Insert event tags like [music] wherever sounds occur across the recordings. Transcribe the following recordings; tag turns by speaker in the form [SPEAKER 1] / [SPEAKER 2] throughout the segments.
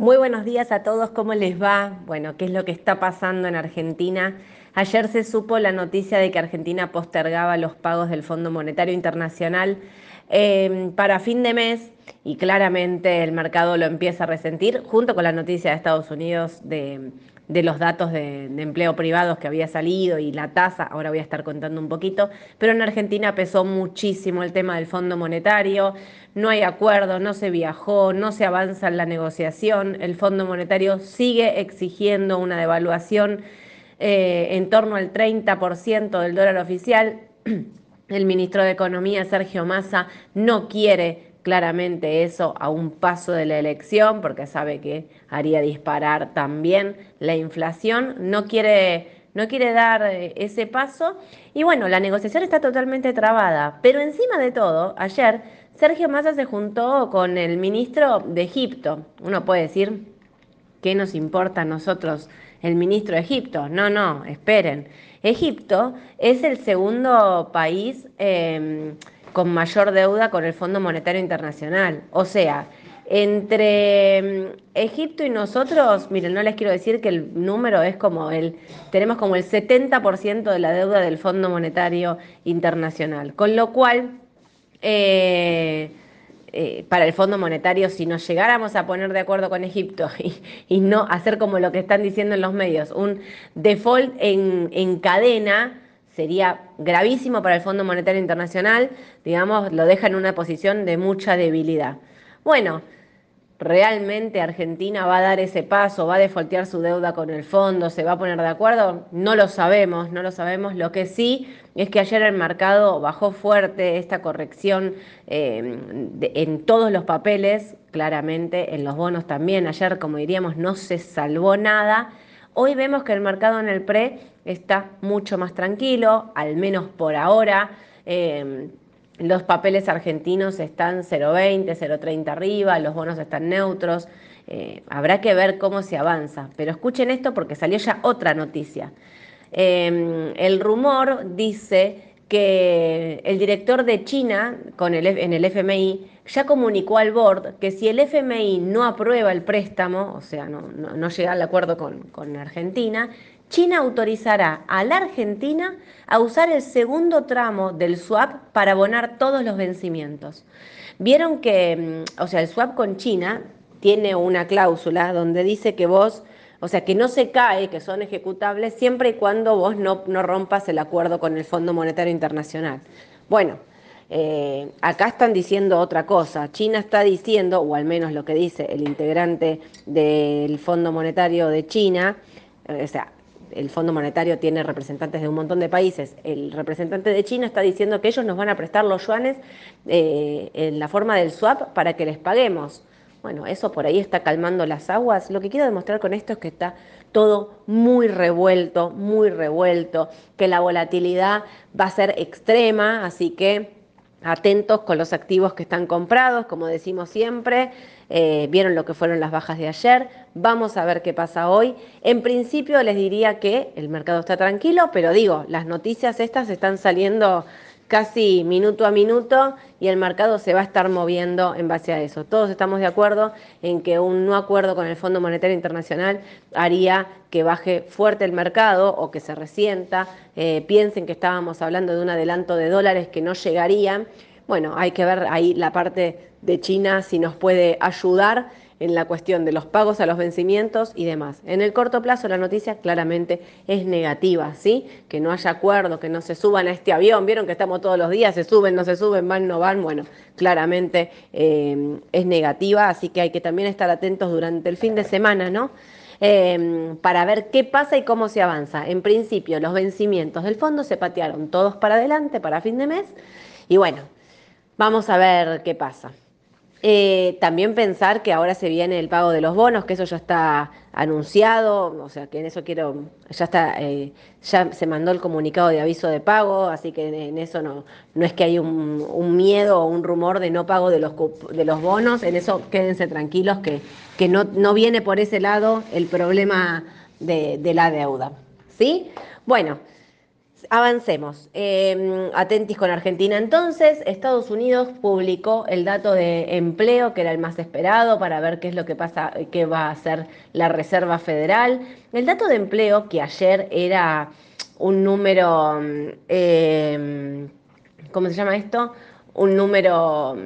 [SPEAKER 1] Muy buenos días a todos, ¿cómo les va? Bueno, ¿qué es lo que está pasando en Argentina? Ayer se supo la noticia de que Argentina postergaba los pagos del Fondo Monetario Internacional eh, para fin de mes y claramente el mercado lo empieza a resentir, junto con la noticia de Estados Unidos de, los datos de, empleo privados que había salido y la tasa, ahora voy a estar contando un poquito, pero en Argentina pesó muchísimo el tema del Fondo Monetario, no hay acuerdo, no se viajó, no se avanza en la negociación, el Fondo Monetario sigue exigiendo una devaluación eh, en torno al 30% del dólar oficial. [clears throat] El ministro de Economía, Sergio Massa, no quiere claramente eso a un paso de la elección, porque sabe que haría disparar también la inflación, no quiere, no quiere dar eh, ese paso. Y bueno, la negociación está totalmente trabada, pero encima de todo, ayer Sergio Massa se juntó con el ministro de Egipto. Uno puede decir, ¿qué nos importa a nosotros el ministro de Egipto? No, no, esperen. Egipto es el segundo país... Em, con mayor deuda con el Fondo Monetario Internacional. O sea, entre mm, Egipto y nosotros, miren, no les quiero decir que el número es como el, tenemos como el 70% de la deuda del Fondo Monetario Internacional. Con lo cual, eh, eh, para el Fondo Monetario, si nos llegáramos a poner de acuerdo con Egipto [laughs] y, no hacer como lo que están diciendo en los medios, un default en, en cadena, sería gravísimo para el Fondo Monetario Internacional, digamos, lo deja en una posición de mucha debilidad. Bueno, ¿realmente Argentina va a dar ese paso, va a defoltear su deuda con el fondo, se va a poner de acuerdo? No lo sabemos, no lo sabemos. Lo que sí es que ayer el mercado bajó fuerte esta corrección eh, en todos los papeles, claramente en los bonos también. Ayer, como diríamos, no se salvó nada. Hoy vemos que el mercado en el pre está mucho más tranquilo, al menos por ahora. Em, los papeles argentinos están 0,20, 0,30 arriba, los bonos están neutros. Eh, habrá que ver cómo se avanza. Pero escuchen esto porque salió ya otra noticia. Em, el rumor dice que el director de China con el, en el FMI ya comunicó al board que si el FMI no aprueba el préstamo, o sea, no, llega al acuerdo con, con, Argentina, China autorizará a la Argentina a usar el segundo tramo del swap para abonar todos los vencimientos. Vieron que, mm, o sea, el swap con China tiene una cláusula donde dice que vos o sea, que no se cae, que son ejecutables siempre y cuando vos no, no rompas el acuerdo con el Fondo Monetario Internacional. Bueno, eh, acá están diciendo otra cosa. China está diciendo, o al menos lo que dice el integrante del Fondo Monetario de China, eh, o sea, el Fondo Monetario tiene representantes de un montón de países. El representante de China está diciendo que ellos nos van a prestar los yuanes eh, en la forma del swap para que les paguemos. Bueno, eso por ahí está calmando las aguas. Lo que quiero demostrar con esto es que está todo muy revuelto, muy revuelto, que la volatilidad va a ser extrema, así que atentos con los activos que están comprados, como decimos siempre. Eh, vieron lo que fueron las bajas de ayer, vamos a ver qué pasa hoy. En principio les diría que el mercado está tranquilo, pero digo, las noticias estas están saliendo casi minuto a minuto y el mercado se va a estar moviendo en base a eso. Todos estamos de acuerdo en que un no acuerdo con el Fondo Monetario Internacional haría que baje fuerte el mercado o que se resienta. Eh, piensen que estábamos hablando de un adelanto de dólares que no llegarían. Bueno, hay que ver ahí la parte de China si nos puede ayudar en la cuestión de los pagos a los vencimientos y demás. En el corto plazo la noticia claramente es negativa, ¿sí? Que no haya acuerdo, que no se suban a este avión, vieron que estamos todos los días, se suben, no se suben, van, no van, bueno, claramente eh, es negativa, así que hay que también estar atentos durante el fin de semana, ¿no? Eh, para ver qué pasa y cómo se avanza. En principio, los vencimientos del fondo se patearon todos para adelante para fin de mes y bueno, vamos a ver qué pasa. Eh, también pensar que ahora se viene el pago de los bonos, que eso ya está anunciado, o sea que en eso quiero, ya está, eh, ya se mandó el comunicado de aviso de pago, así que en eso no, no es que hay un, miedo o un rumor de no pago de los, de los bonos, en eso quédense tranquilos que, que no, no viene por ese lado el problema de, de la deuda. ¿Sí? Bueno. Avancemos. Eh, atentis con Argentina entonces. Estados Unidos publicó el dato de empleo, que era el más esperado, para ver qué es lo que pasa, qué va a hacer la Reserva Federal. El dato de empleo, que ayer era un número, eh, ¿cómo se llama esto? Un número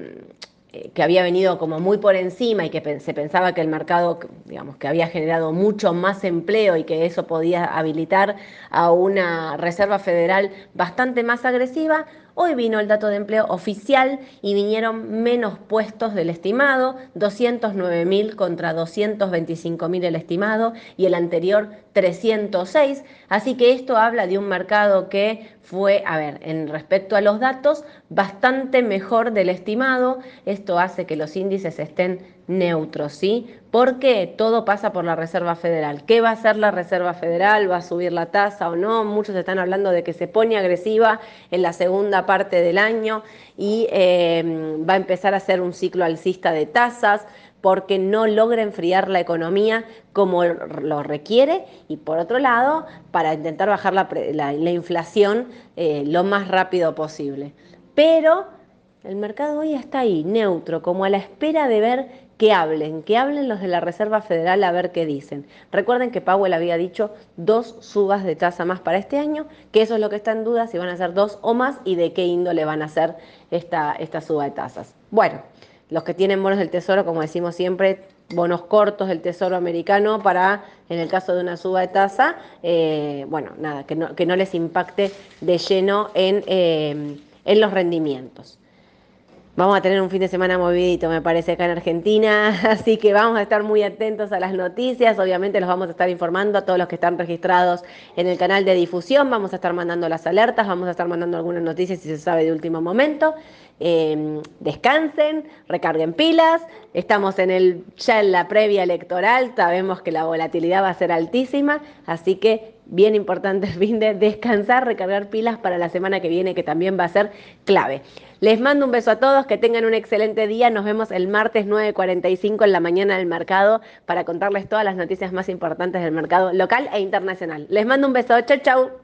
[SPEAKER 1] que había venido como muy por encima y que se pensaba que el mercado, digamos, que había generado mucho más empleo y que eso podía habilitar a una Reserva Federal bastante más agresiva, Hoy vino el dato de empleo oficial y vinieron menos puestos del estimado, 209.000 contra 225.000 el estimado y el anterior 306. Así que esto habla de un mercado que fue, a ver, en respecto a los datos, bastante mejor del estimado. Esto hace que los índices estén neutros, ¿sí? Porque todo pasa por la Reserva Federal. ¿Qué va a hacer la Reserva Federal? ¿Va a subir la tasa o no? Muchos están hablando de que se pone agresiva en la segunda parte del año y em, va a empezar a hacer un ciclo alcista de tasas porque no logra enfriar la economía como lo requiere y por otro lado para intentar bajar la, inflación eh, lo más rápido posible. Pero el mercado hoy está ahí, neutro, como a la espera de ver que hablen, que hablen los de la Reserva Federal a ver qué dicen. Recuerden que Powell había dicho dos subas de tasa más para este año, que eso es lo que está en duda, si van a ser dos o más y de qué índole van a ser esta, esta suba de tasas. Bueno, los que tienen bonos del Tesoro, como decimos siempre, bonos cortos del Tesoro americano para, en el caso de una suba de tasa, eh, bueno, nada, que no, que no, les impacte de lleno en, eh, en los rendimientos. Vamos a tener un fin de semana movidito, me parece, acá en Argentina, [laughs] así que vamos a estar muy atentos a las noticias, obviamente los vamos a estar informando a todos los que están registrados en el canal de difusión, vamos a estar mandando las alertas, vamos a estar mandando algunas noticias si se sabe de último momento. Em, descansen, recarguen pilas, estamos en el, ya en la previa electoral, sabemos que la volatilidad va a ser altísima, así que bien importante el [laughs] fin de descansar, recargar pilas para la semana que viene, que también va a ser clave. Les mando un beso a todos, que tengan un excelente día. Nos vemos el martes 9.45 en la mañana del mercado para contarles todas las noticias más importantes del mercado local e internacional. Les mando un beso. Chau, chau.